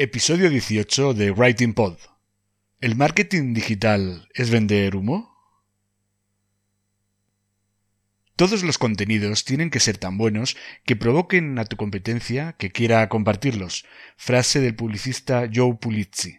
Episodio 18 de Writing Pod. ¿El marketing digital es vender humo? Todos los contenidos tienen que ser tan buenos que provoquen a tu competencia que quiera compartirlos. Frase del publicista Joe Pulizzi.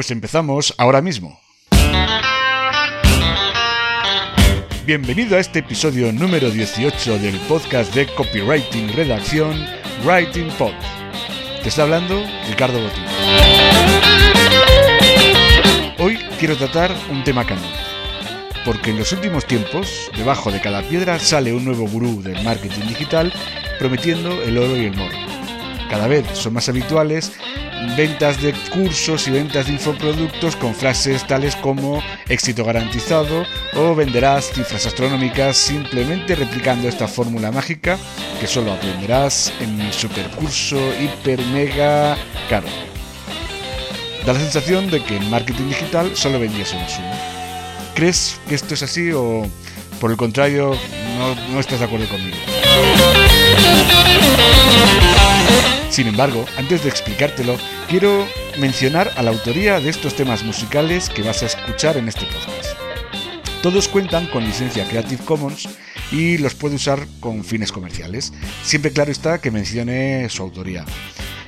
Pues empezamos ahora mismo. Bienvenido a este episodio número 18 del podcast de copywriting redacción Writing Pod. Te está hablando Ricardo Botín. Hoy quiero tratar un tema candente, porque en los últimos tiempos, debajo de cada piedra sale un nuevo gurú del marketing digital prometiendo el oro y el moro. Cada vez son más habituales ventas de cursos y ventas de infoproductos con frases tales como éxito garantizado o venderás cifras astronómicas simplemente replicando esta fórmula mágica que solo aprenderás en mi supercurso hiper mega caro. Da la sensación de que en marketing digital solo vendías un sumo. ¿Crees que esto es así o por el contrario no, no estás de acuerdo conmigo? Sin embargo, antes de explicártelo, quiero mencionar a la autoría de estos temas musicales que vas a escuchar en este podcast. Todos cuentan con licencia Creative Commons y los puede usar con fines comerciales. Siempre claro está que mencione su autoría.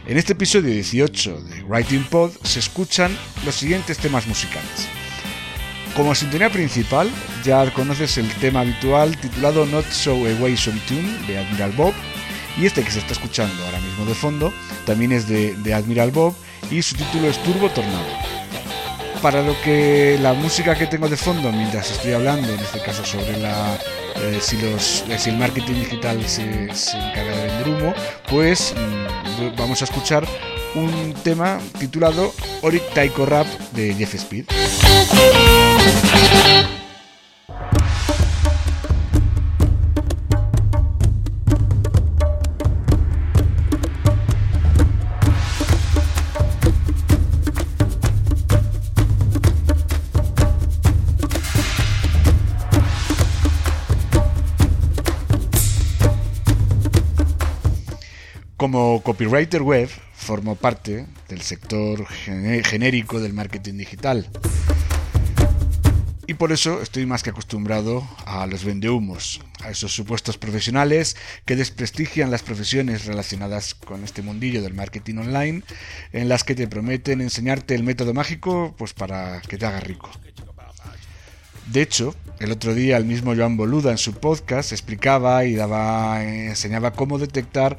En este episodio 18 de Writing Pod se escuchan los siguientes temas musicales. Como sintonía principal, ya conoces el tema habitual titulado Not So Away Some Tune de Admiral Bob, y este que se está escuchando ahora mismo de fondo también es de, Admiral Bob y su título es Turbo Tornado. Para lo que la música que tengo de fondo mientras estoy hablando, en este caso sobre la, eh, si, los, si, el marketing digital se, encarga de vender humo, pues mmm, vamos a escuchar un tema titulado Oric Taiko Rap de Jeff Speed. Como copywriter web, formo parte del sector genérico del marketing digital. Y por eso estoy más que acostumbrado a los vendehumos, a esos supuestos profesionales que desprestigian las profesiones relacionadas con este mundillo del marketing online, en las que te prometen enseñarte el método mágico pues para que te haga rico. De hecho, el otro día el mismo Joan Boluda en su podcast explicaba y daba, enseñaba cómo detectar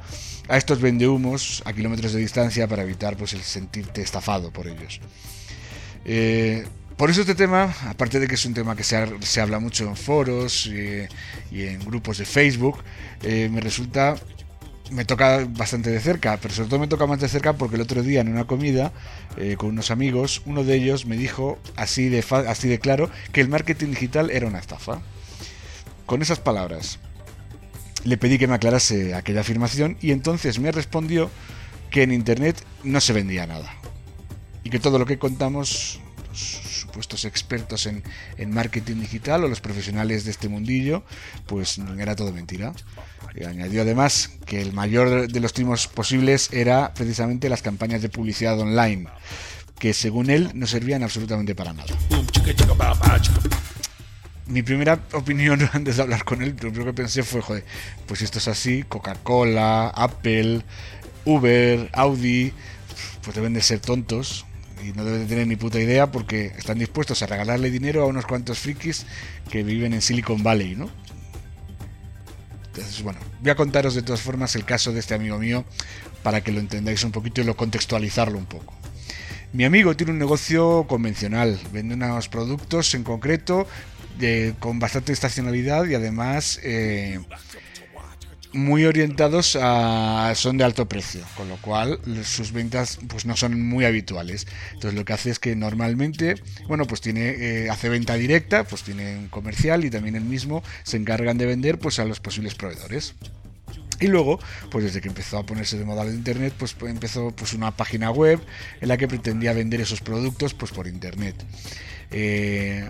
a estos vendehumos a kilómetros de distancia para evitar pues, el sentirte estafado por ellos. Eh, por eso este tema, aparte de que es un tema que se, se habla mucho en foros y, y, en grupos de Facebook, eh, me resulta, me toca bastante de cerca, pero sobre todo me toca más de cerca porque el otro día en una comida eh, con unos amigos, uno de ellos me dijo así de, así de claro que el marketing digital era una estafa. Con esas palabras, le pedí que me aclarase aquella afirmación y entonces me respondió que en Internet no se vendía nada. Y que todo lo que contamos, los supuestos expertos en, marketing digital o los profesionales de este mundillo, pues era todo mentira. Y añadió además que el mayor de los trimos posibles era precisamente las campañas de publicidad online, que según él no servían absolutamente para nada. Mi primera opinión antes de hablar con él, lo primero que pensé fue, joder, pues esto es así, Coca-Cola, Apple, Uber, Audi, pues deben de ser tontos y no deben de tener ni puta idea porque están dispuestos a regalarle dinero a unos cuantos frikis que viven en Silicon Valley, ¿no? Entonces, bueno, voy a contaros de todas formas el caso de este amigo mío para que lo entendáis un poquito y lo contextualizarlo un poco. Mi amigo tiene un negocio convencional, vende unos productos en concreto con bastante estacionalidad y además eh, muy orientados a son de alto precio, con lo cual sus ventas pues no son muy habituales. Entonces lo que hace es que normalmente, bueno, pues tiene eh, hace venta directa, pues tiene un comercial y también el mismo se encargan de vender pues a los posibles proveedores. Y luego, pues desde que empezó a ponerse de moda el internet, pues empezó pues una página web en la que pretendía vender esos productos pues por internet. Eh,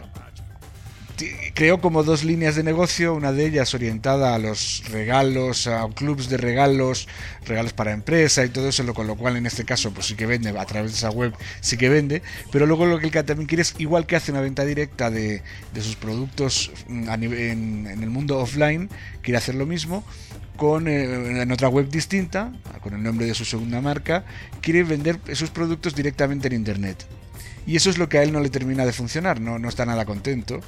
creo como dos líneas de negocio, una de ellas orientada a los regalos, a clubs de regalos, regalos para empresa y todo eso, con lo cual en este caso pues sí que vende, a través de esa web sí que vende, pero luego lo que el también quiere es, igual que hace una venta directa de, sus productos mm, en, el mundo offline, quiere hacer lo mismo, con, eh, en otra web distinta, con el nombre de su segunda marca, quiere vender esos productos directamente en Internet. Y eso es lo que a él no le termina de funcionar, no, no está nada contento.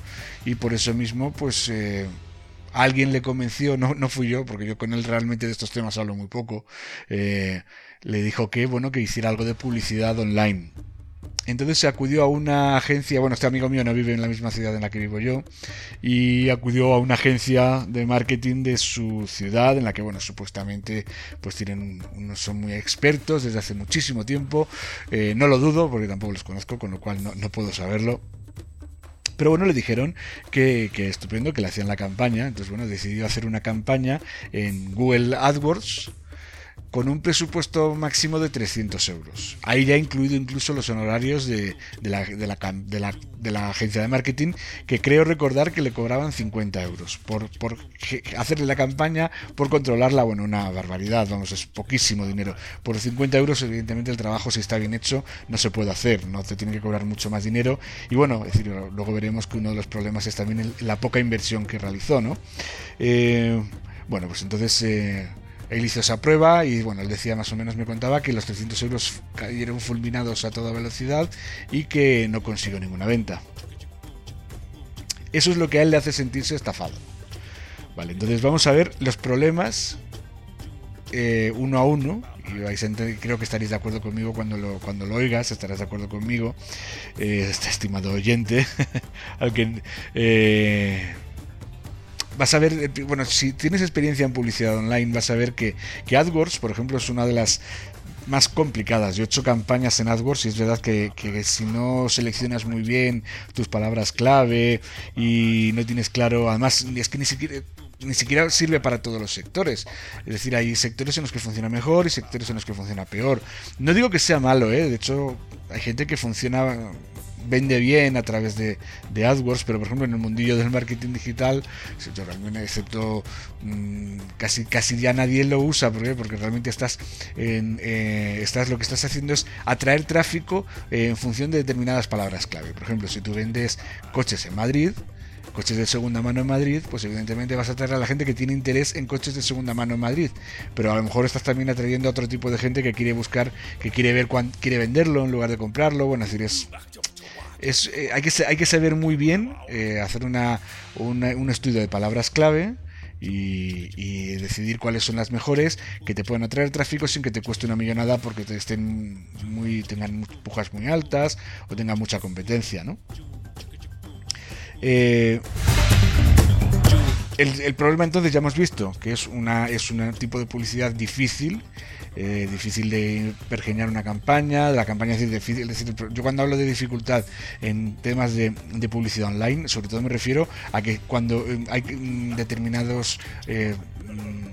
Y por eso mismo, pues eh, alguien le convenció, no, no fui yo, porque yo con él realmente de estos temas hablo muy poco, eh, le dijo que, bueno, que hiciera algo de publicidad online. Entonces se acudió a una agencia, bueno, este amigo mío no vive en la misma ciudad en la que vivo yo, y acudió a una agencia de marketing de su ciudad, en la que, bueno, supuestamente pues tienen, unos son muy expertos desde hace muchísimo tiempo, eh, no lo dudo porque tampoco los conozco, con lo cual no, no puedo saberlo, pero bueno, le dijeron que, que, estupendo, que le hacían la campaña. Entonces, bueno, decidió hacer una campaña en Google AdWords con un presupuesto máximo de 300 euros. Ahí ya incluido incluso los honorarios de, la, de, la, agencia de marketing, que creo recordar que le cobraban 50 euros por, por hacerle la campaña, por controlarla. Bueno, una barbaridad, vamos, es poquísimo dinero. Por 50 euros, evidentemente, el trabajo, si está bien hecho, no se puede hacer, no te tiene que cobrar mucho más dinero. Y bueno, es decir, luego veremos que uno de los problemas es también la poca inversión que realizó, ¿no? Eh, bueno, pues entonces... Eh, él hizo esa prueba y bueno, él decía más o menos, me contaba que los 300 euros cayeron fulminados a toda velocidad y que no consiguió ninguna venta. Eso es lo que a él le hace sentirse estafado. Vale, entonces vamos a ver los problemas eh, uno a uno. Y vais a creo que estaréis de acuerdo conmigo cuando lo, cuando lo oigas, estarás de acuerdo conmigo, eh, este estimado oyente, al eh, vas a ver, eh, bueno, si tienes experiencia en publicidad online, vas a ver que, que AdWords, por ejemplo, es una de las más complicadas. Yo he hecho campañas en AdWords y es verdad que, que, si no seleccionas muy bien tus palabras clave y no tienes claro, además es que ni siquiera ni siquiera sirve para todos los sectores. Es decir, hay sectores en los que funciona mejor y sectores en los que funciona peor. No digo que sea malo, ¿eh? de hecho hay gente que funciona vende bien a través de, AdWords, pero por ejemplo en el mundillo del marketing digital, realmente, excepto mm, casi, casi ya nadie lo usa, ¿por porque realmente estás, en, eh, estás, lo que estás haciendo es atraer tráfico eh, en función de determinadas palabras clave. Por ejemplo, si tú vendes coches en Madrid, coches de segunda mano en Madrid, pues evidentemente vas a atraer a la gente que tiene interés en coches de segunda mano en Madrid. Pero a lo mejor estás también atrayendo a otro tipo de gente que quiere buscar, que quiere ver cuánto quiere venderlo en lugar de comprarlo. Bueno, es decir, es, eh, hay, que, hay que saber muy bien, eh, hacer una, un estudio de palabras clave y, decidir cuáles son las mejores que te pueden atraer tráfico sin que te cueste una millonada porque te estén muy, tengan pujas muy altas o tengan mucha competencia, ¿no? Eh, el, problema entonces ya hemos visto que es una es un tipo de publicidad difícil eh, difícil de pergeñar una campaña la campaña es difícil decir, yo cuando hablo de dificultad en temas de, publicidad online sobre todo me refiero a que cuando eh, hay mm, determinados mm,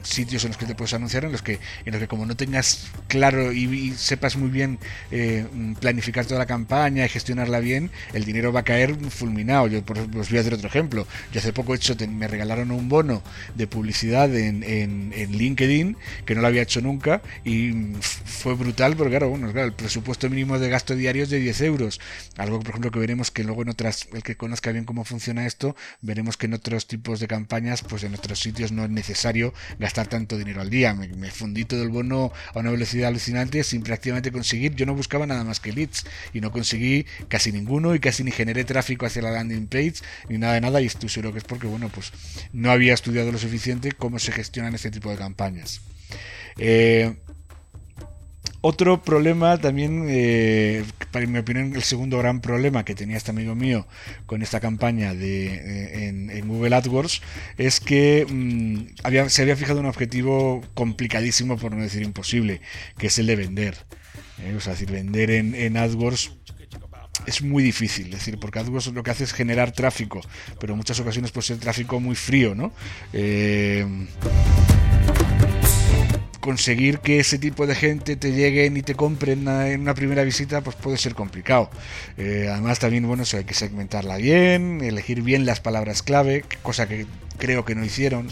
sitios en los que te puedes anunciar, en los que, en los que como no tengas claro y, sepas muy bien eh, planificar toda la campaña y gestionarla bien, el dinero va a caer fulminado. Yo por, os voy a hacer otro ejemplo. Yo hace poco hecho, me regalaron un bono de publicidad en, en, en, LinkedIn que no lo había hecho nunca y fue brutal porque claro, bueno, claro, el presupuesto mínimo de gasto diario es de 10 euros. Algo, por ejemplo, que veremos que luego en otras, el que conozca bien cómo funciona esto, veremos que en otros tipos de campañas, pues en otros sitios no es necesario gastar tanto dinero al día. Me, fundí todo el bono a una velocidad alucinante sin prácticamente conseguir, yo no buscaba nada más que leads y no conseguí casi ninguno y casi ni generé tráfico hacia la landing page ni nada de nada y estoy seguro que es porque, bueno, pues no había estudiado lo suficiente cómo se gestionan este tipo de campañas. Eh, otro problema también, eh, para mi opinión, el segundo gran problema que tenía este amigo mío con esta campaña de, eh, en, Google AdWords es que mm, había, se había fijado un objetivo complicadísimo, por no decir imposible, que es el de vender. Eh, sea, decir, vender en, en AdWords es muy difícil, es decir, porque AdWords lo que hace es generar tráfico, pero en muchas ocasiones puede ser tráfico muy frío, ¿no? Conseguir que ese tipo de gente te lleguen y te compren en una primera visita, pues puede ser complicado. Eh, además, también, bueno, hay que segmentarla bien, elegir bien las palabras clave, cosa que creo que no hicieron,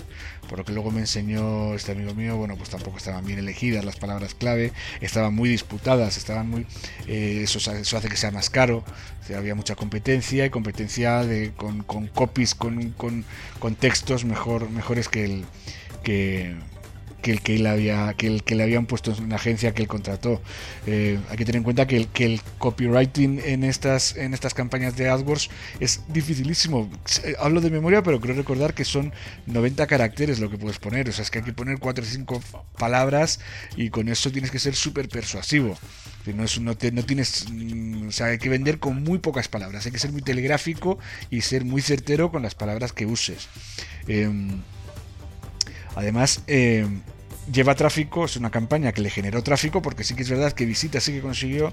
por lo que luego me enseñó este amigo mío, bueno, pues tampoco estaban bien elegidas las palabras clave, estaban muy disputadas, estaban muy, eh, eso, eso, hace que sea más caro, había mucha competencia y competencia de, con, copies, con, con, con textos mejor, mejores que el que que el que, le había, que el que le habían puesto en la agencia que él contrató. Eh, hay que tener en cuenta que el, que el copywriting en estas, en estas campañas de AdWords es dificilísimo. Eh, hablo de memoria, pero creo recordar que son 90 caracteres lo que puedes poner. O sea, es que hay que poner 4 o 5 palabras y con eso tienes que ser súper persuasivo. No, es, no, no tienes, mm, o sea, hay que vender con muy pocas palabras. Hay que ser muy telegráfico y ser muy certero con las palabras que uses. Em, Además, eh, lleva tráfico, es una campaña que le generó tráfico, porque sí que es verdad que visitas sí que consiguió,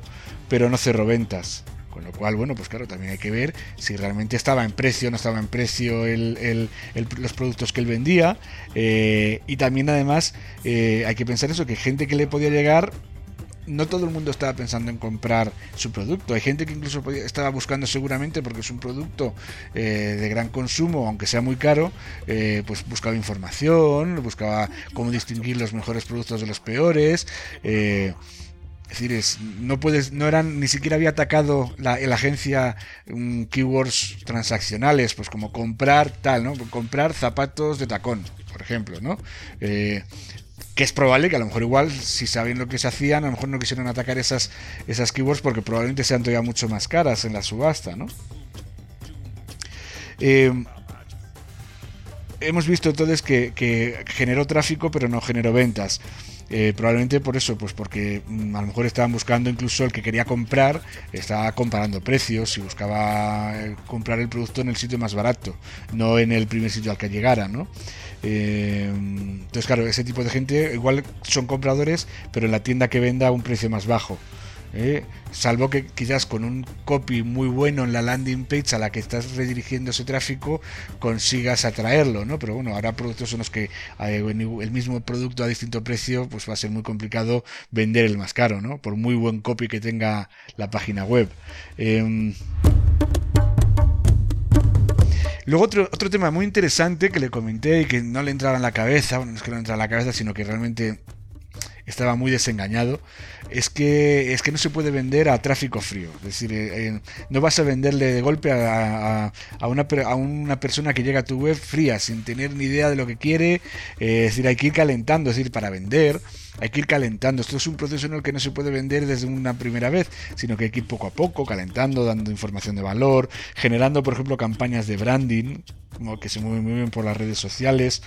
pero no cerró ventas. Con lo cual, bueno, pues claro, también hay que ver si realmente estaba en precio no estaba en precio los productos que él vendía. Eh, y también, además, eh, hay que pensar eso, que gente que le podía llegar no todo el mundo estaba pensando en comprar su producto. Hay gente que incluso estaba buscando seguramente porque es un producto eh, de gran consumo, aunque sea muy caro, eh, pues buscaba información, buscaba cómo distinguir los mejores productos de los peores. Eh, es decir, no puedes, no eran, ni siquiera había atacado la, agencia mm, keywords transaccionales, pues como comprar tal, ¿no? Comprar zapatos de tacón, por ejemplo, ¿no? Que es probable que a lo mejor igual, si saben lo que se hacían, a lo mejor no quisieron atacar esas, esas keywords porque probablemente sean todavía mucho más caras en la subasta, ¿no? Eh, hemos visto entonces que, que, generó tráfico pero no generó ventas. Eh, probablemente por eso, pues porque mm, a lo mejor estaban buscando incluso el que quería comprar, estaba comparando precios y buscaba eh, comprar el producto en el sitio más barato, no en el primer sitio al que llegara, ¿no? Eh, entonces, claro, ese tipo de gente igual son compradores, pero en la tienda que venda a un precio más bajo. ¿Eh? salvo que quizás con un copy muy bueno en la landing page a la que estás redirigiendo ese tráfico consigas atraerlo, ¿no? Pero bueno, ahora productos son los que eh, el mismo producto a distinto precio, pues va a ser muy complicado vender el más caro, ¿no? Por muy buen copy que tenga la página web. Em, Luego otro, otro tema muy interesante que le comenté y que no le entraba en la cabeza, bueno, no es que no entraba en la cabeza, sino que realmente estaba muy desengañado, es que, es que no se puede vender a tráfico frío. Es decir, eh, eh, no vas a venderle de golpe a, a, una, a, una, persona que llega a tu web fría, sin tener ni idea de lo que quiere. Eh, es decir, hay que ir calentando, es decir, para vender hay que ir calentando. Esto es un proceso en el que no se puede vender desde una primera vez, sino que hay que ir poco a poco, calentando, dando información de valor, generando, por ejemplo, campañas de branding, como que se mueven muy bien por las redes sociales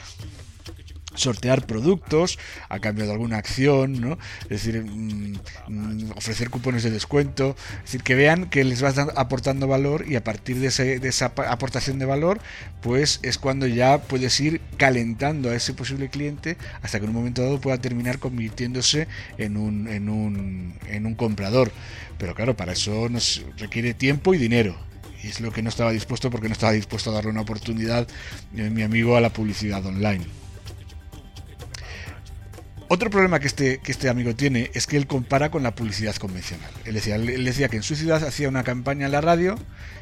sortear productos a cambio de alguna acción, ¿no? Es decir, mm, mm, ofrecer cupones de descuento, es decir, que vean que les vas aportando valor y a partir de, esa aportación de valor, pues es cuando ya puedes ir calentando a ese posible cliente hasta que en un momento dado pueda terminar convirtiéndose en un, en un, en un comprador. Pero claro, para eso nos requiere tiempo y dinero. Y es lo que no estaba dispuesto porque no estaba dispuesto a darle una oportunidad eh, mi amigo a la publicidad online. Otro problema que este, que este amigo tiene es que él compara con la publicidad convencional. Él decía, él decía que en su ciudad hacía una campaña en la radio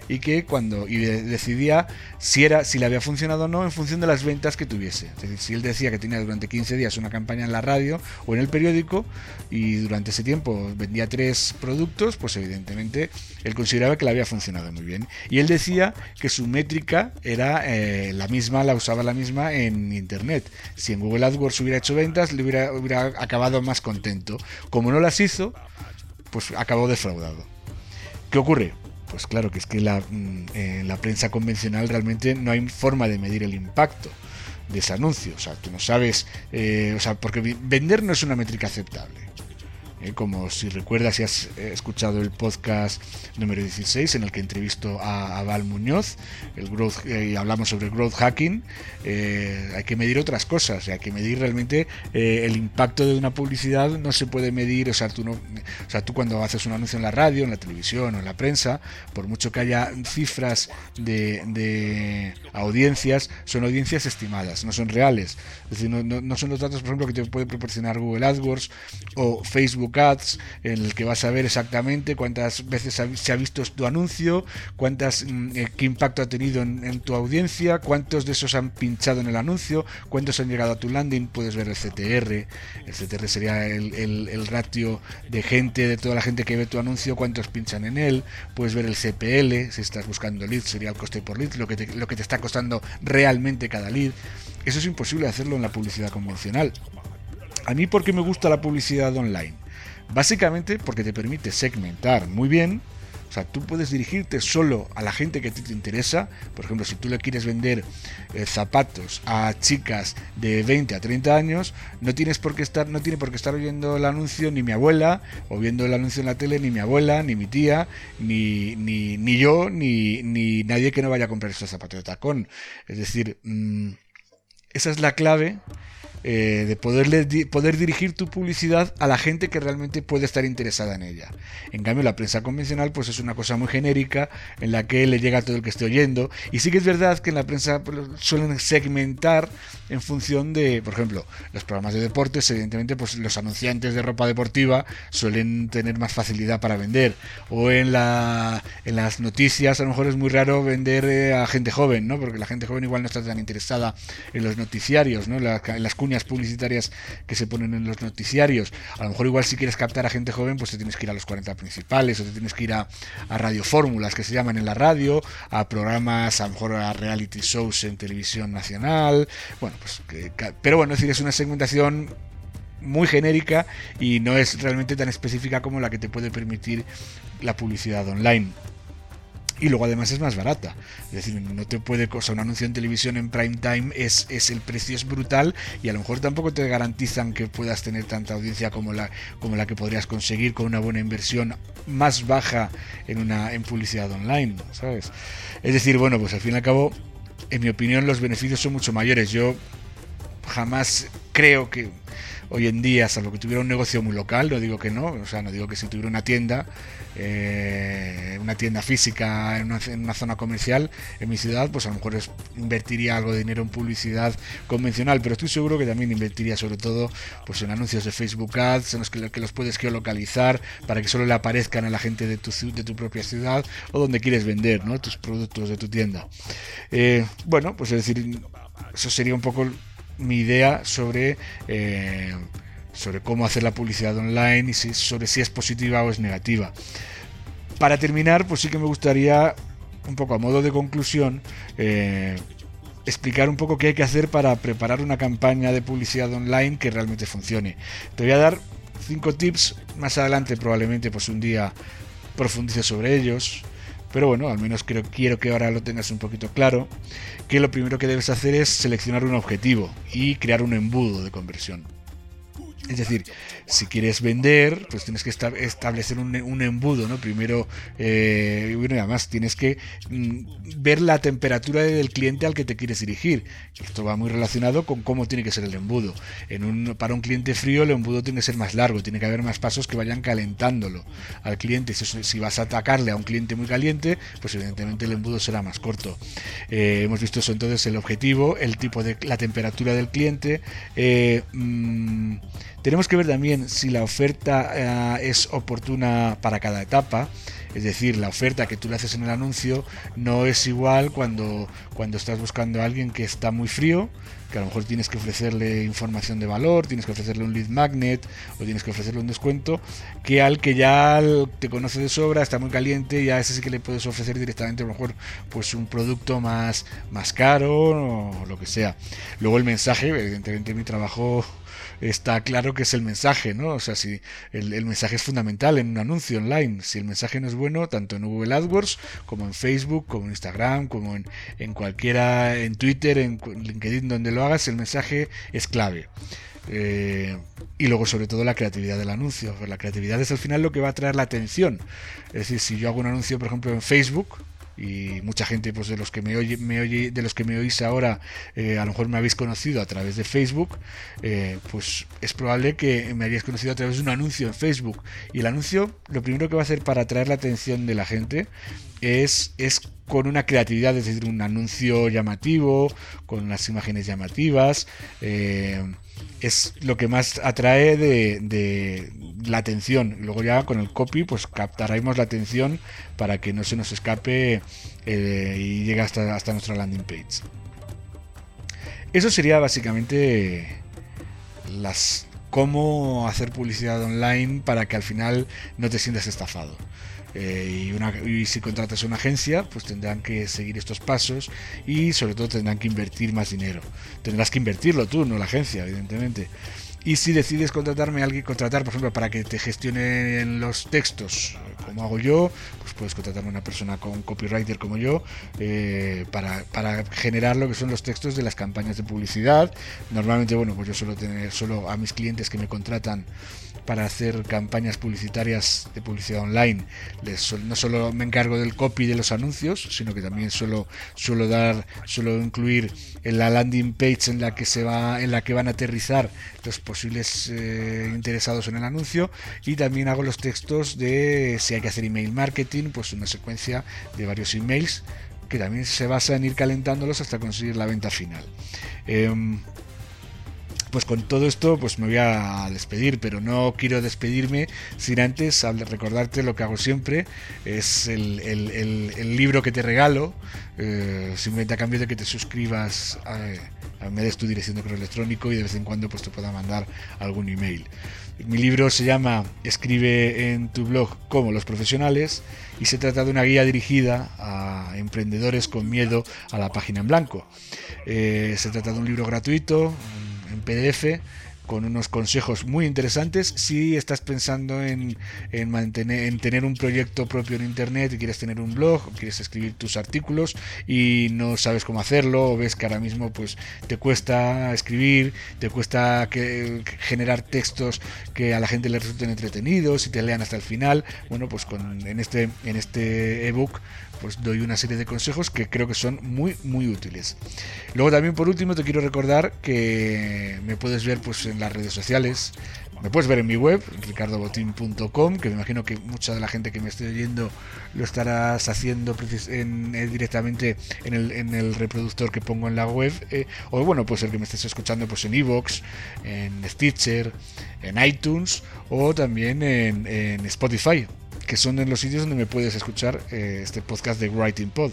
y que cuando y decidía si era si le había funcionado o no en función de las ventas que tuviese. Es decir, si él decía que tenía durante 15 días una campaña en la radio o en el periódico y durante ese tiempo vendía tres productos, pues evidentemente él consideraba que le había funcionado muy bien. Y él decía que su métrica era eh, la misma, la usaba la misma en internet. Si en Google AdWords hubiera hecho ventas, le hubiera, hubiera acabado más contento. Como no las hizo, pues acabó defraudado. ¿Qué ocurre? Pues claro que es que la, mm, en la prensa convencional realmente no hay forma de medir el impacto de ese anuncio. O sea, tú no sabes, eh, o sea, porque vender no es una métrica aceptable. Eh, como si recuerdas si has eh, escuchado el podcast número 16 en el que entrevisto a, Val Muñoz el growth, y hablamos sobre growth hacking, hay que medir otras cosas, hay que medir realmente el impacto de una publicidad, no se puede medir, o sea, tú no, o sea, tú cuando haces un anuncio en la radio, en la televisión o en la prensa, por mucho que haya cifras de, audiencias, son audiencias estimadas, no son reales. Es decir, no, son los datos, por ejemplo, que te puede proporcionar Google AdWords o Facebook En el que vas a ver exactamente cuántas veces se ha visto tu anuncio, cuántas, mm, eh, qué impacto ha tenido en, tu audiencia, cuántos de esos han pinchado en el anuncio, cuántos han llegado a tu landing, puedes ver el CTR. El CTR sería el ratio de gente de toda la gente que ve tu anuncio, cuántos pinchan en él, puedes ver el CPL, si estás buscando lead sería el coste por lead, lo que te, lo que te está costando realmente cada lead. Eso es imposible hacerlo en la publicidad convencional. A mí, ¿por qué me gusta la publicidad online? Básicamente porque te permite segmentar muy bien o sea, tú puedes dirigirte solo a la gente que a ti te interesa. Por ejemplo, si tú le quieres vender eh, zapatos a chicas de 20 a 30 años, no tienes por qué estar, no tiene por qué estar oyendo el anuncio ni mi abuela, o viendo el anuncio en la tele, ni mi abuela, ni mi tía, ni, ni, ni yo, ni, ni nadie que no vaya a comprar esos zapatos de tacón. Es decir, mm, esa es la clave eh, de poderle, poder dirigir tu publicidad a la gente que realmente puede estar interesada en ella. En cambio, la prensa convencional pues es una cosa muy genérica en la que le llega a todo el que esté oyendo. Y sí que es verdad que en la prensa pues, suelen segmentar en función de, por ejemplo, los programas de deportes, evidentemente pues los anunciantes de ropa deportiva suelen tener más facilidad para vender. O en, la, en las noticias a lo mejor es muy raro vender eh, a gente joven, ¿no? Porque la gente joven igual no está tan interesada en los noticiarios, ¿no? En, las publicitarias que se ponen en los noticiarios. A lo mejor igual si quieres captar a gente joven, pues te tienes que ir a los 40 principales o te tienes que ir a, radio fórmulas que se llaman en la radio, a programas, a lo mejor a reality shows en televisión nacional. Bueno, pues, pero bueno, es decir, es una segmentación muy genérica y no es realmente tan específica como la que te puede permitir la publicidad online y luego además es más barata. Es decir, no te puede, o un anuncio en televisión en prime time es, es el precio es brutal y a lo mejor tampoco te garantizan que puedas tener tanta audiencia como la, como la que podrías conseguir con una buena inversión más baja en una en publicidad online, ¿sabes? Es decir, bueno, pues al fin y al cabo, en mi opinión, los beneficios son mucho mayores. Yo jamás creo que hoy en día, salvo que tuviera un negocio muy local, no digo que no, o sea, no digo que si tuviera una tienda, eh, una tienda física en una, zona comercial en mi ciudad, pues a lo mejor invertiría algo de dinero en publicidad convencional, pero estoy seguro que también invertiría sobre todo pues en anuncios de Facebook Ads, en los que, los puedes geolocalizar para que solo le aparezcan a la gente de tu, de tu propia ciudad o donde quieres vender ¿no? tus productos de tu tienda. Eh, bueno, pues es decir, eso sería un poco mi idea sobre, eh, sobre cómo hacer la publicidad online y sobre si es positiva o es negativa. Para terminar, pues sí que me gustaría, un poco a modo de conclusión, eh, explicar un poco qué hay que hacer para preparar una campaña de publicidad online que realmente funcione. Te voy a dar cinco tips, más adelante probablemente pues un día profundice sobre ellos. Pero bueno, al menos quiero que ahora lo tengas un poquito claro, que lo primero que debes hacer es seleccionar un objetivo y crear un embudo de conversión. Es decir, si quieres vender, pues tienes que establecer un, embudo, ¿no? Primero, eh, bueno, y además tienes que mm, ver la temperatura del cliente al que te quieres dirigir. Esto va muy relacionado con cómo tiene que ser el embudo. En un, para un cliente frío, el embudo tiene que ser más largo, tiene que haber más pasos que vayan calentándolo al cliente. Si, vas a atacarle a un cliente muy caliente, pues evidentemente el embudo será más corto. Eh, hemos visto eso entonces el objetivo, el tipo de la temperatura del cliente. Eh, mm, Tenemos que ver también si la oferta eh, es oportuna para cada etapa. Es decir, la oferta que tú le haces en el anuncio no es igual cuando, cuando estás buscando a alguien que está muy frío, que a lo mejor tienes que ofrecerle información de valor, tienes que ofrecerle un lead magnet o tienes que ofrecerle un descuento, que al que ya te conoce de sobra, está muy caliente y a ese sí que le puedes ofrecer directamente a lo mejor pues un producto más, más caro o lo que sea. Luego el mensaje, evidentemente mi trabajo está claro que es el mensaje, ¿no? O sea, si el, mensaje es fundamental en un anuncio online, si el mensaje no es bueno, tanto en Google AdWords como en Facebook, como en Instagram, como en, en cualquiera, en Twitter, en LinkedIn, donde lo hagas, el mensaje es clave. Eh, y luego sobre todo la creatividad del anuncio. La creatividad es al final lo que va a traer la atención. Es decir, si yo hago un anuncio, por ejemplo, en Facebook, y mucha gente pues de los que me oye, me oye de los que me oís ahora eh, a lo mejor me habéis conocido a través de Facebook eh, pues es probable que me hayáis conocido a través de un anuncio en Facebook y el anuncio lo primero que va a hacer para atraer la atención de la gente es, es con una creatividad, es decir, un anuncio llamativo, con las imágenes llamativas. Eh, es lo que más atrae de, la atención. Luego ya con el copy pues captaremos la atención para que no se nos escape eh, y llegue hasta, hasta nuestra landing page. Eso sería básicamente las cómo hacer publicidad online para que al final no te sientas estafado. Eh, y, si contratas una agencia, pues tendrán que seguir estos pasos y sobre todo tendrán que invertir más dinero. Tendrás que invertirlo tú, no la agencia, evidentemente. Y si decides contratarme a alguien, contratar, por ejemplo, para que te gestionen los textos, como hago yo, pues puedes contratarme a una persona con copywriter como yo, eh, para, para, generar lo que son los textos de las campañas de publicidad. Normalmente, bueno, pues yo suelo tener solo a mis clientes que me contratan para hacer campañas publicitarias de publicidad online. Les, no solo me encargo del copy de los anuncios, sino que también suelo, suelo dar, suelo incluir en la landing page en la que se va, en la que van a aterrizar los posibles eh, interesados en el anuncio y también hago los textos de si hay que hacer email marketing, pues una secuencia de varios emails que también se basa en ir calentándolos hasta conseguir la venta final. Em, pues con todo esto pues me voy a despedir, pero no quiero despedirme sin antes recordarte lo que hago siempre, es el, libro que te regalo, eh, simplemente a cambio de que te suscribas, a, me des tu dirección de correo electrónico y de vez en cuando pues te pueda mandar algún email. Mi libro se llama Escribe en tu blog como los profesionales y se trata de una guía dirigida a emprendedores con miedo a la página en blanco. Eh, se trata de un libro gratuito, en PDF con unos consejos muy interesantes si estás pensando en, mantener, en tener un proyecto propio en Internet y quieres tener un blog, quieres escribir tus artículos y no sabes cómo hacerlo, o ves que ahora mismo pues te cuesta escribir, te cuesta que, generar textos que a la gente le resulten entretenidos y te lean hasta el final. Bueno, pues con, en este, en este ebook pues doy una serie de consejos que creo que son muy muy útiles. Luego también por último te quiero recordar que me puedes ver pues en las redes sociales, me puedes ver en mi web, ricardobotín.com, que me imagino que mucha de la gente que me esté oyendo lo estarás haciendo en, eh, directamente en el, en el, reproductor que pongo en la web, eh, o bueno, pues el que me estés escuchando pues en Evox, en Stitcher, en iTunes o también en, en Spotify que son en los sitios donde me puedes escuchar eh, este podcast de Writing Pod.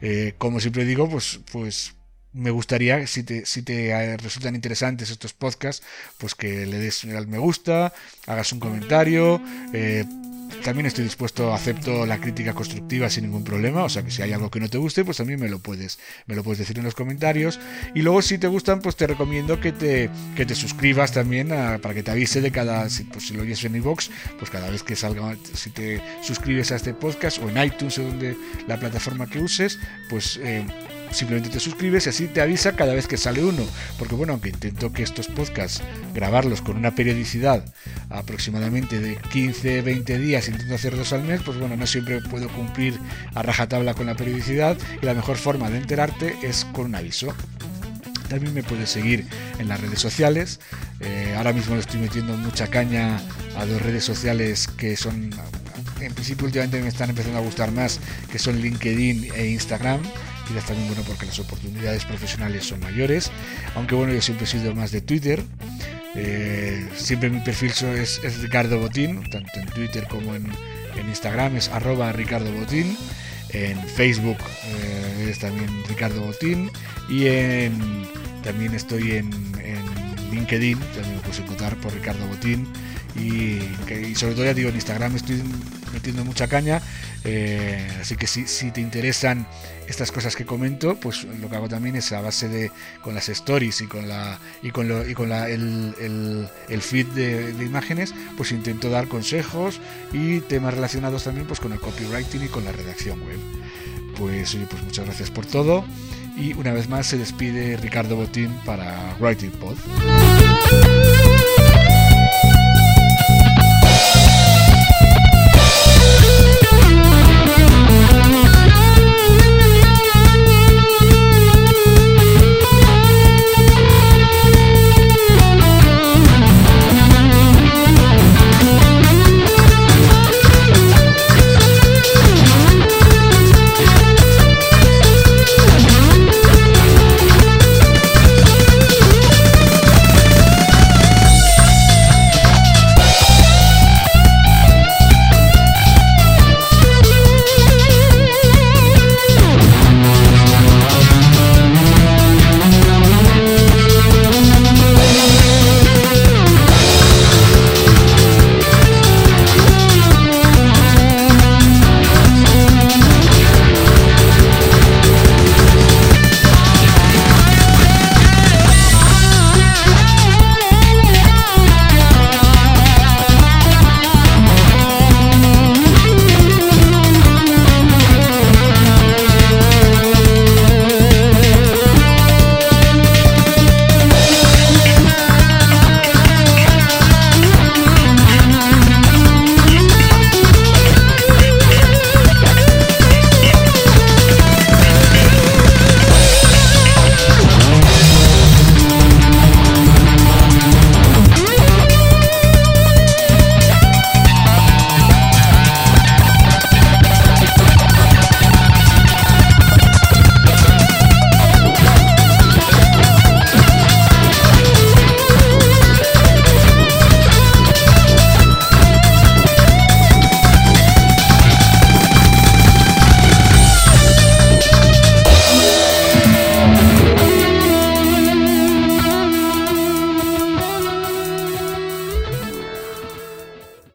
Eh, como siempre digo, pues, pues me gustaría, si te, si te eh, resultan interesantes estos podcasts, pues que le des al me gusta, hagas un comentario, también estoy dispuesto, acepto la crítica constructiva sin ningún problema, o sea que si hay algo que no te guste, pues también me lo puedes, me lo puedes decir en los comentarios. Y luego si te gustan, pues te recomiendo que te, que te suscribas también para que te avise de cada, si, pues si lo oyes en iVoox, pues cada vez que salga, si te suscribes a este podcast o en iTunes o donde la plataforma que uses, pues eh, simplemente te suscribes y así te avisa cada vez que sale uno. Porque bueno, aunque intento que estos podcasts grabarlos con una periodicidad aproximadamente de 15, 20 días, intento hacer dos al mes, pues bueno, no siempre puedo cumplir a rajatabla con la periodicidad y la mejor forma de enterarte es con un aviso. También me puedes seguir en las redes sociales. Eh, ahora mismo le estoy metiendo mucha caña a dos redes sociales que son, en principio últimamente me están empezando a gustar más, que son LinkedIn e Instagram y también bueno porque las oportunidades profesionales son mayores, aunque bueno, yo siempre he sido más de Twitter. Eh, siempre mi perfil es, es, Ricardo Botín, tanto en Twitter como en, Instagram es arroba Ricardo Botín. En Facebook eh, es también Ricardo Botín. Y en, también estoy en LinkedIn, también me puedes encontrar por Ricardo Botín. Y, sobre todo ya digo en Instagram estoy metiendo mucha caña eh, así que si, te interesan estas cosas que comento pues lo que hago también es a base de con las stories y con la y con lo, y con la, el, el, el, feed de, de, imágenes pues intento dar consejos y temas relacionados también pues con el copywriting y con la redacción web pues oye pues muchas gracias por todo y una vez más se despide Ricardo Botín para Writing Pod